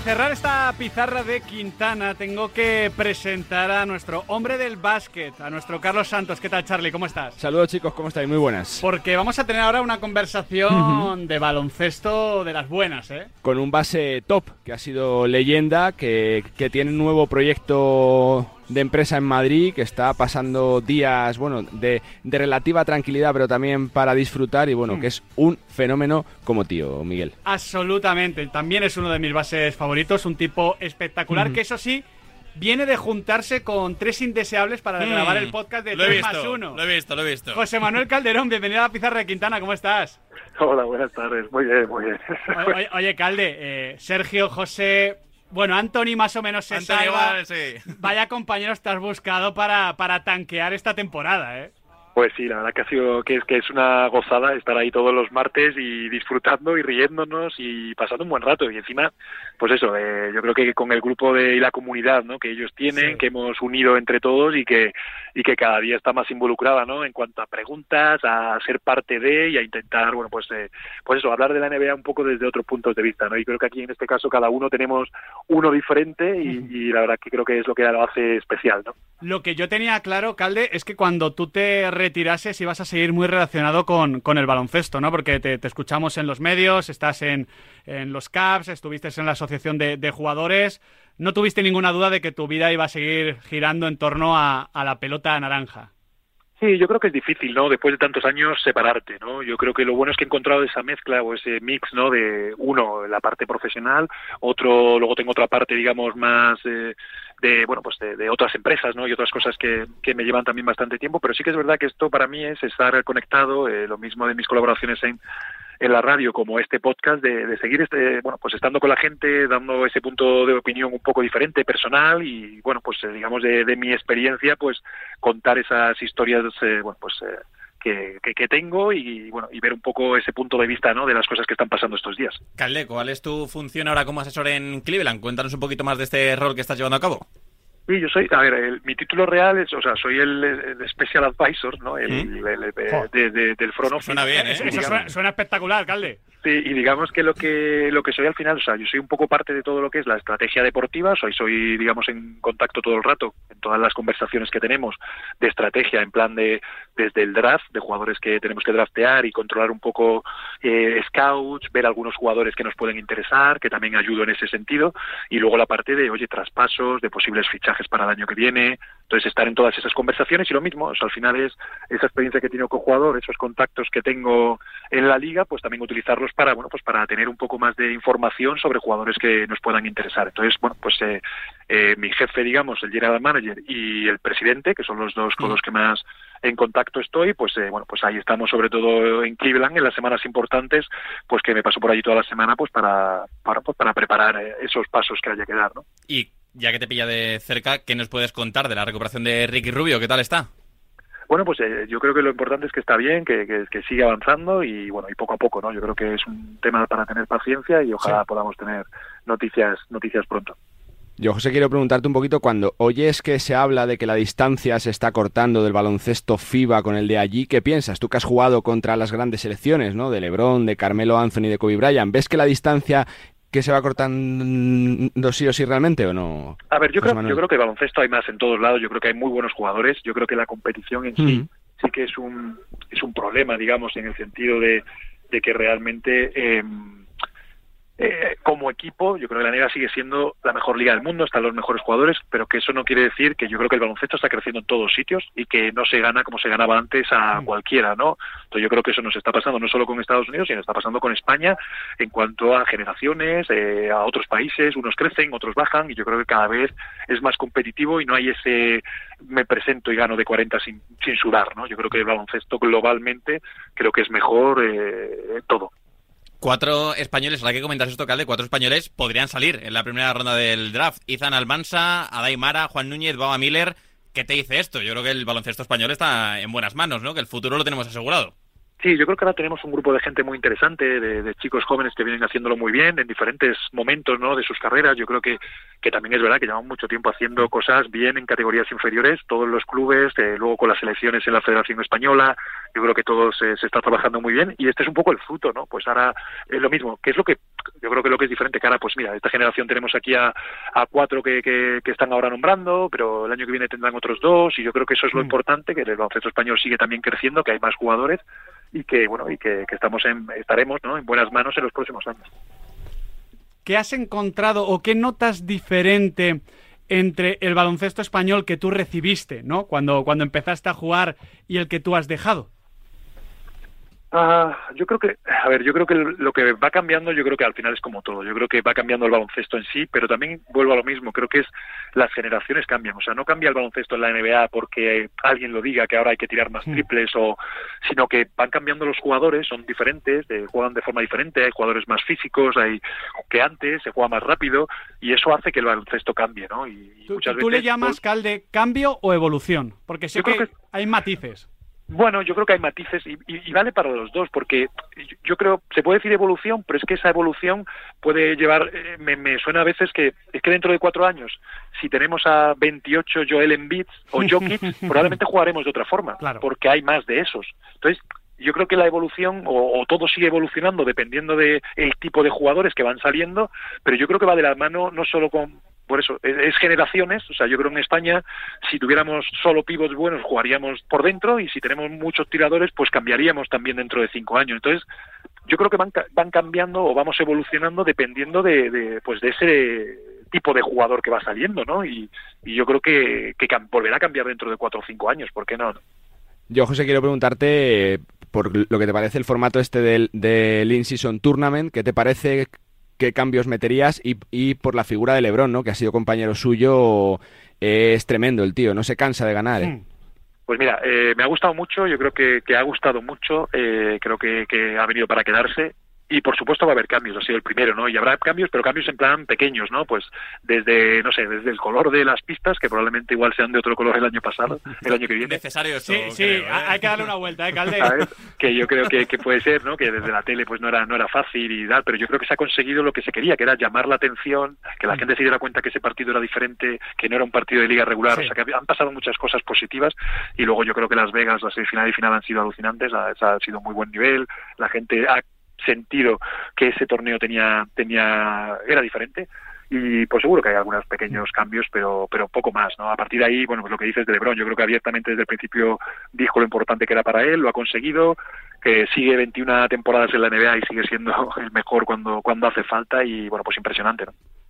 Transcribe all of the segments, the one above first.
Para cerrar esta pizarra de Quintana, tengo que presentar a nuestro hombre del básquet, a nuestro Carlos Santos. ¿Qué tal, Charlie? ¿Cómo estás? Saludos chicos, ¿cómo estáis? Muy buenas. Porque vamos a tener ahora una conversación de baloncesto de las buenas, ¿eh? Con un base top, que ha sido leyenda, que, que tiene un nuevo proyecto de empresa en Madrid, que está pasando días, bueno, de, de relativa tranquilidad, pero también para disfrutar, y bueno, que es un fenómeno como tío, Miguel. Absolutamente. También es uno de mis bases favoritos, un tipo espectacular que eso sí viene de juntarse con tres indeseables para Mm. grabar el podcast de Lo he 3 más visto, 1. lo he visto, lo he visto. José Manuel Calderón, bienvenido a la pizarra de Quintana, ¿cómo estás? Hola, buenas tardes. Muy bien, muy bien. Oye, oye, oye, Calde, eh, Sergio, José, bueno, Anthony más o menos se Antonio salva. igual, sí. Vaya compañeros te has buscado para, para tanquear esta temporada, ¿eh? Pues sí, la verdad que ha sido que es que es una gozada estar ahí todos los martes y disfrutando y riéndonos y pasando un buen rato y encima, pues eso, eh, yo creo que con el grupo de y la comunidad, ¿no? Que ellos tienen, Sí. que hemos unido entre todos y que y que cada día está más involucrada, ¿no? En cuanto a preguntas, a ser parte de y a intentar, bueno, pues eh, pues eso, hablar de la NBA un poco desde otros puntos de vista, ¿no? Y creo que aquí en este caso cada uno tenemos uno diferente y, y la verdad que creo que es lo que lo hace especial, ¿no? Lo que yo tenía claro, Calde, es que cuando tú te retirases ibas a seguir muy relacionado con, con el baloncesto, ¿no? Porque te, escuchamos en los medios, estás en, en los CAPS, estuviste en la asociación de, jugadores. No tuviste ninguna duda de que tu vida iba a seguir girando en torno a la pelota naranja. Sí, yo creo que es difícil, ¿no? Después de tantos años separarte, ¿no? Yo creo que lo bueno es que he encontrado esa mezcla o ese mix, ¿no? De uno, la parte profesional, otro, luego tengo otra parte, digamos, más eh, de, bueno, pues de, de otras empresas, ¿no? Y otras cosas que, que me llevan también bastante tiempo, pero sí que es verdad que esto para mí es estar conectado, eh, lo mismo de mis colaboraciones en en la radio como este podcast de, de seguir este bueno pues estando con la gente dando ese punto de opinión un poco diferente personal y bueno pues eh, digamos de, de mi experiencia pues contar esas historias eh, bueno pues eh, que, que, que tengo y bueno y ver un poco ese punto de vista no de las cosas que están pasando estos días Calde, ¿cuál es tu función ahora como asesor en Cleveland? Cuéntanos un poquito más de este rol que estás llevando a cabo. Sí, yo soy, a ver, el- mi título real es, o sea, soy el, el Special Advisor, ¿no? El, el- de- de- del front office. Suena bien, ¿eh? Eso, suena, suena espectacular, Calde. Sí, y digamos que lo que lo que soy al final, o sea, yo soy un poco parte de todo lo que es la estrategia deportiva, soy soy digamos en contacto todo el rato en todas las conversaciones que tenemos de estrategia en plan de desde el draft de jugadores que tenemos que draftear y controlar un poco eh, scouts, ver algunos jugadores que nos pueden interesar, que también ayudo en ese sentido y luego la parte de oye traspasos, de posibles fichajes para el año que viene, entonces estar en todas esas conversaciones y lo mismo, o sea, al final es esa experiencia que he tenido con jugador, esos contactos que tengo en la liga, pues también utilizarlos para, bueno, pues para tener un poco más de información sobre jugadores que nos puedan interesar. Entonces, bueno, pues eh, eh, mi jefe, digamos, el general manager y el presidente, que son los dos con los que más en contacto estoy, pues eh, bueno, pues ahí estamos sobre todo en Cleveland en las semanas importantes, pues que me paso por allí toda la semana, pues para para, pues, para preparar eh, esos pasos que haya que dar, ¿no? Y ya que te pilla de cerca, ¿qué nos puedes contar de la recuperación de Ricky Rubio? ¿Qué tal está? Bueno, pues eh, yo creo que lo importante es que está bien, que, que, que sigue avanzando y bueno, y poco a poco, ¿no? Yo creo que es un tema para tener paciencia y ojalá podamos tener noticias noticias pronto. Yo, José, quiero preguntarte un poquito, cuando oyes que se habla de que la distancia se está cortando del baloncesto FIBA con el de allí, ¿qué piensas? Tú que has jugado contra las grandes selecciones, ¿no? De LeBron, de Carmelo Anthony, de Kobe Bryant, ¿ves que la distancia que se va cortando sí o sí realmente o no? A ver, yo José creo, Manuel. yo creo que baloncesto hay más en todos lados, yo creo que hay muy buenos jugadores, yo creo que la competición en sí sí que es un, es un problema, digamos, en el sentido de, de que realmente eh, eh, como equipo, yo creo que la NBA sigue siendo la mejor liga del mundo, están los mejores jugadores, pero que eso no quiere decir que yo creo que el baloncesto está creciendo en todos sitios y que no se gana como se ganaba antes a cualquiera, ¿no? Entonces yo creo que eso nos está pasando no solo con Estados Unidos, sino está pasando con España en cuanto a generaciones, eh, a otros países, unos crecen, otros bajan y yo creo que cada vez es más competitivo y no hay ese me presento y gano de 40 sin, sin sudar, ¿no? Yo creo que el baloncesto globalmente creo que es mejor eh, todo. Cuatro españoles, ahora que comentas esto, Calde, cuatro españoles podrían salir en la primera ronda del draft. Izan Almansa, Adai Mara, Juan Núñez, Baba Miller. ¿Qué te dice esto? Yo creo que el baloncesto español está en buenas manos, ¿no? Que el futuro lo tenemos asegurado. Sí, yo creo que ahora tenemos un grupo de gente muy interesante, de, de, chicos jóvenes que vienen haciéndolo muy bien en diferentes momentos ¿no? de sus carreras. Yo creo que, que también es verdad que llevamos mucho tiempo haciendo cosas bien en categorías inferiores, todos los clubes, eh, luego con las selecciones en la Federación Española. Yo creo que todo se, se, está trabajando muy bien y este es un poco el fruto, ¿no? Pues ahora es lo mismo. ¿Qué es lo que yo creo que lo que es diferente? Que ahora, pues mira, esta generación tenemos aquí a, a cuatro que, que, que, están ahora nombrando, pero el año que viene tendrán otros dos y yo creo que eso es lo mm. importante, que el baloncesto español sigue también creciendo, que hay más jugadores y que bueno y que, que estamos en, estaremos ¿no? en buenas manos en los próximos años. ¿Qué has encontrado o qué notas diferente entre el baloncesto español que tú recibiste, ¿no? Cuando, cuando empezaste a jugar y el que tú has dejado. Uh, yo creo que, a ver, yo creo que lo que va cambiando, yo creo que al final es como todo. Yo creo que va cambiando el baloncesto en sí, pero también vuelvo a lo mismo. Creo que es las generaciones cambian. O sea, no cambia el baloncesto en la NBA porque alguien lo diga que ahora hay que tirar más triples, o, sino que van cambiando los jugadores, son diferentes, eh, juegan de forma diferente. Hay jugadores más físicos, hay que antes se juega más rápido y eso hace que el baloncesto cambie, ¿no? Y, ¿Tú, muchas ¿tú veces, le llamas, pues, Calde, cambio o evolución? Porque sé que, que hay matices. Bueno, yo creo que hay matices y, y, vale para los dos, porque yo creo, se puede decir evolución, pero es que esa evolución puede llevar, eh, me, me, suena a veces que es que dentro de cuatro años, si tenemos a 28 Joel Embiid o Jokic, probablemente jugaremos de otra forma, claro. porque hay más de esos. Entonces, yo creo que la evolución o, o, todo sigue evolucionando dependiendo de el tipo de jugadores que van saliendo, pero yo creo que va de la mano no solo con por eso, es, es, generaciones, o sea, yo creo que en España, si tuviéramos solo pivots buenos, jugaríamos por dentro, y si tenemos muchos tiradores, pues cambiaríamos también dentro de cinco años. Entonces, yo creo que van, van cambiando o vamos evolucionando dependiendo de, pues de ese tipo de jugador que va saliendo, ¿no? Y, yo creo que, que volverá a cambiar dentro de cuatro o cinco años, ¿por qué no? Yo, José, quiero preguntarte por lo que te parece el formato este del, del In-Season Tournament, ¿qué te parece qué cambios meterías y, y, por la figura de Lebron, ¿no? Que ha sido compañero suyo, es tremendo el tío, no se cansa de ganar. ¿eh? Pues mira, eh, me ha gustado mucho, yo creo que, que ha gustado mucho, eh, creo que, que, ha venido para quedarse y por supuesto va a haber cambios, ha sido el primero, ¿no? Y habrá cambios, pero cambios en plan pequeños, ¿no? Pues desde, no sé, desde el color de las pistas, que probablemente igual sean de otro color el año pasado, el año que viene. Necesario eso, Sí, sí, creo, ¿eh? hay que darle una vuelta, ¿eh, Calde? ¿Sabes? Que yo creo que, que, puede ser, ¿no? Que desde la tele pues no era, no era fácil y tal, pero yo creo que se ha conseguido lo que se quería, que era llamar la atención, que la gente se diera cuenta que ese partido era diferente, que no era un partido de liga regular, sí. o sea, que han pasado muchas cosas positivas y luego yo creo que Las Vegas, la semifinal y final han sido alucinantes, ha, ha sido muy buen nivel, la gente ha sentido que ese torneo tenía tenía era diferente y pues seguro que hay algunos pequeños cambios pero pero poco más no a partir de ahí bueno pues lo que dices de LeBron yo creo que abiertamente desde el principio dijo lo importante que era para él lo ha conseguido que sigue 21 temporadas en la NBA y sigue siendo el mejor cuando cuando hace falta y bueno pues impresionante.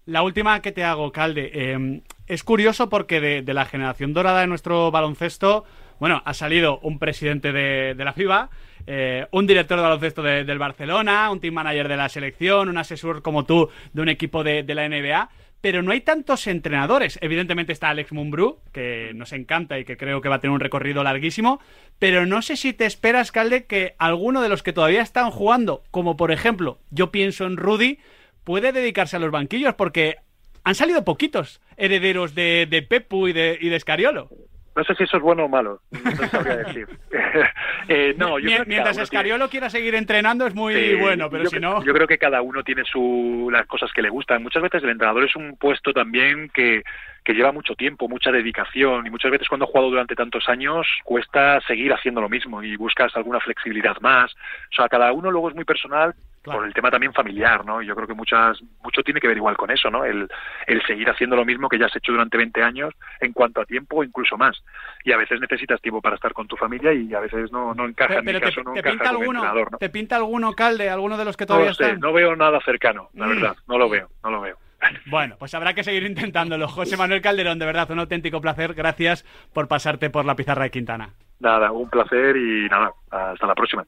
La última que te hago, Calde. Eh, es curioso porque de, la generación dorada de nuestro baloncesto, bueno, ha salido un presidente de, de la FIBA, eh, un director de baloncesto de, del Barcelona, un team manager de la selección, un asesor como tú de un equipo de, la NBA, pero no hay tantos entrenadores. Evidentemente está Alex Mumbrú, que nos encanta y que creo que va a tener un recorrido larguísimo, pero no sé si te esperas, Calde, que alguno de los que todavía están jugando, como por ejemplo, yo pienso en Rudy, puede dedicarse a los banquillos, porque han salido poquitos herederos de, de Pepu y de, y de Escariolo. No sé si eso es bueno o malo, no sabría decir. eh, no, yo Mientras creo que Escariolo tiene... quiera seguir entrenando es muy eh, bueno, pero si no... Yo creo que cada uno tiene su, las cosas que le gustan. Muchas veces el entrenador es un puesto también que, que lleva mucho tiempo, mucha dedicación y muchas veces cuando has jugado durante tantos años cuesta seguir haciendo lo mismo y buscas alguna flexibilidad más. O sea, cada uno luego es muy personal claro. por el tema también familiar, ¿no? Yo creo que muchas mucho tiene que ver igual con eso, ¿no? El, el seguir haciendo lo mismo que ya has hecho durante 20 años en cuanto a tiempo o incluso más. Y a veces necesitas tiempo para estar con tu familia y a veces no, no encaja pero, en mi caso, te, no te encaja pinta como alguno, entrenador, ¿no? ¿Te pinta alguno, Calde, alguno de los que todavía no sé, están? No veo nada cercano, la mm. verdad, no lo veo, no lo veo. Bueno, pues habrá que seguir intentándolo. José Manuel Calderón, de verdad, un auténtico placer. Gracias por pasarte por la pizarra de Quintana. Nada, un placer y nada, hasta la próxima.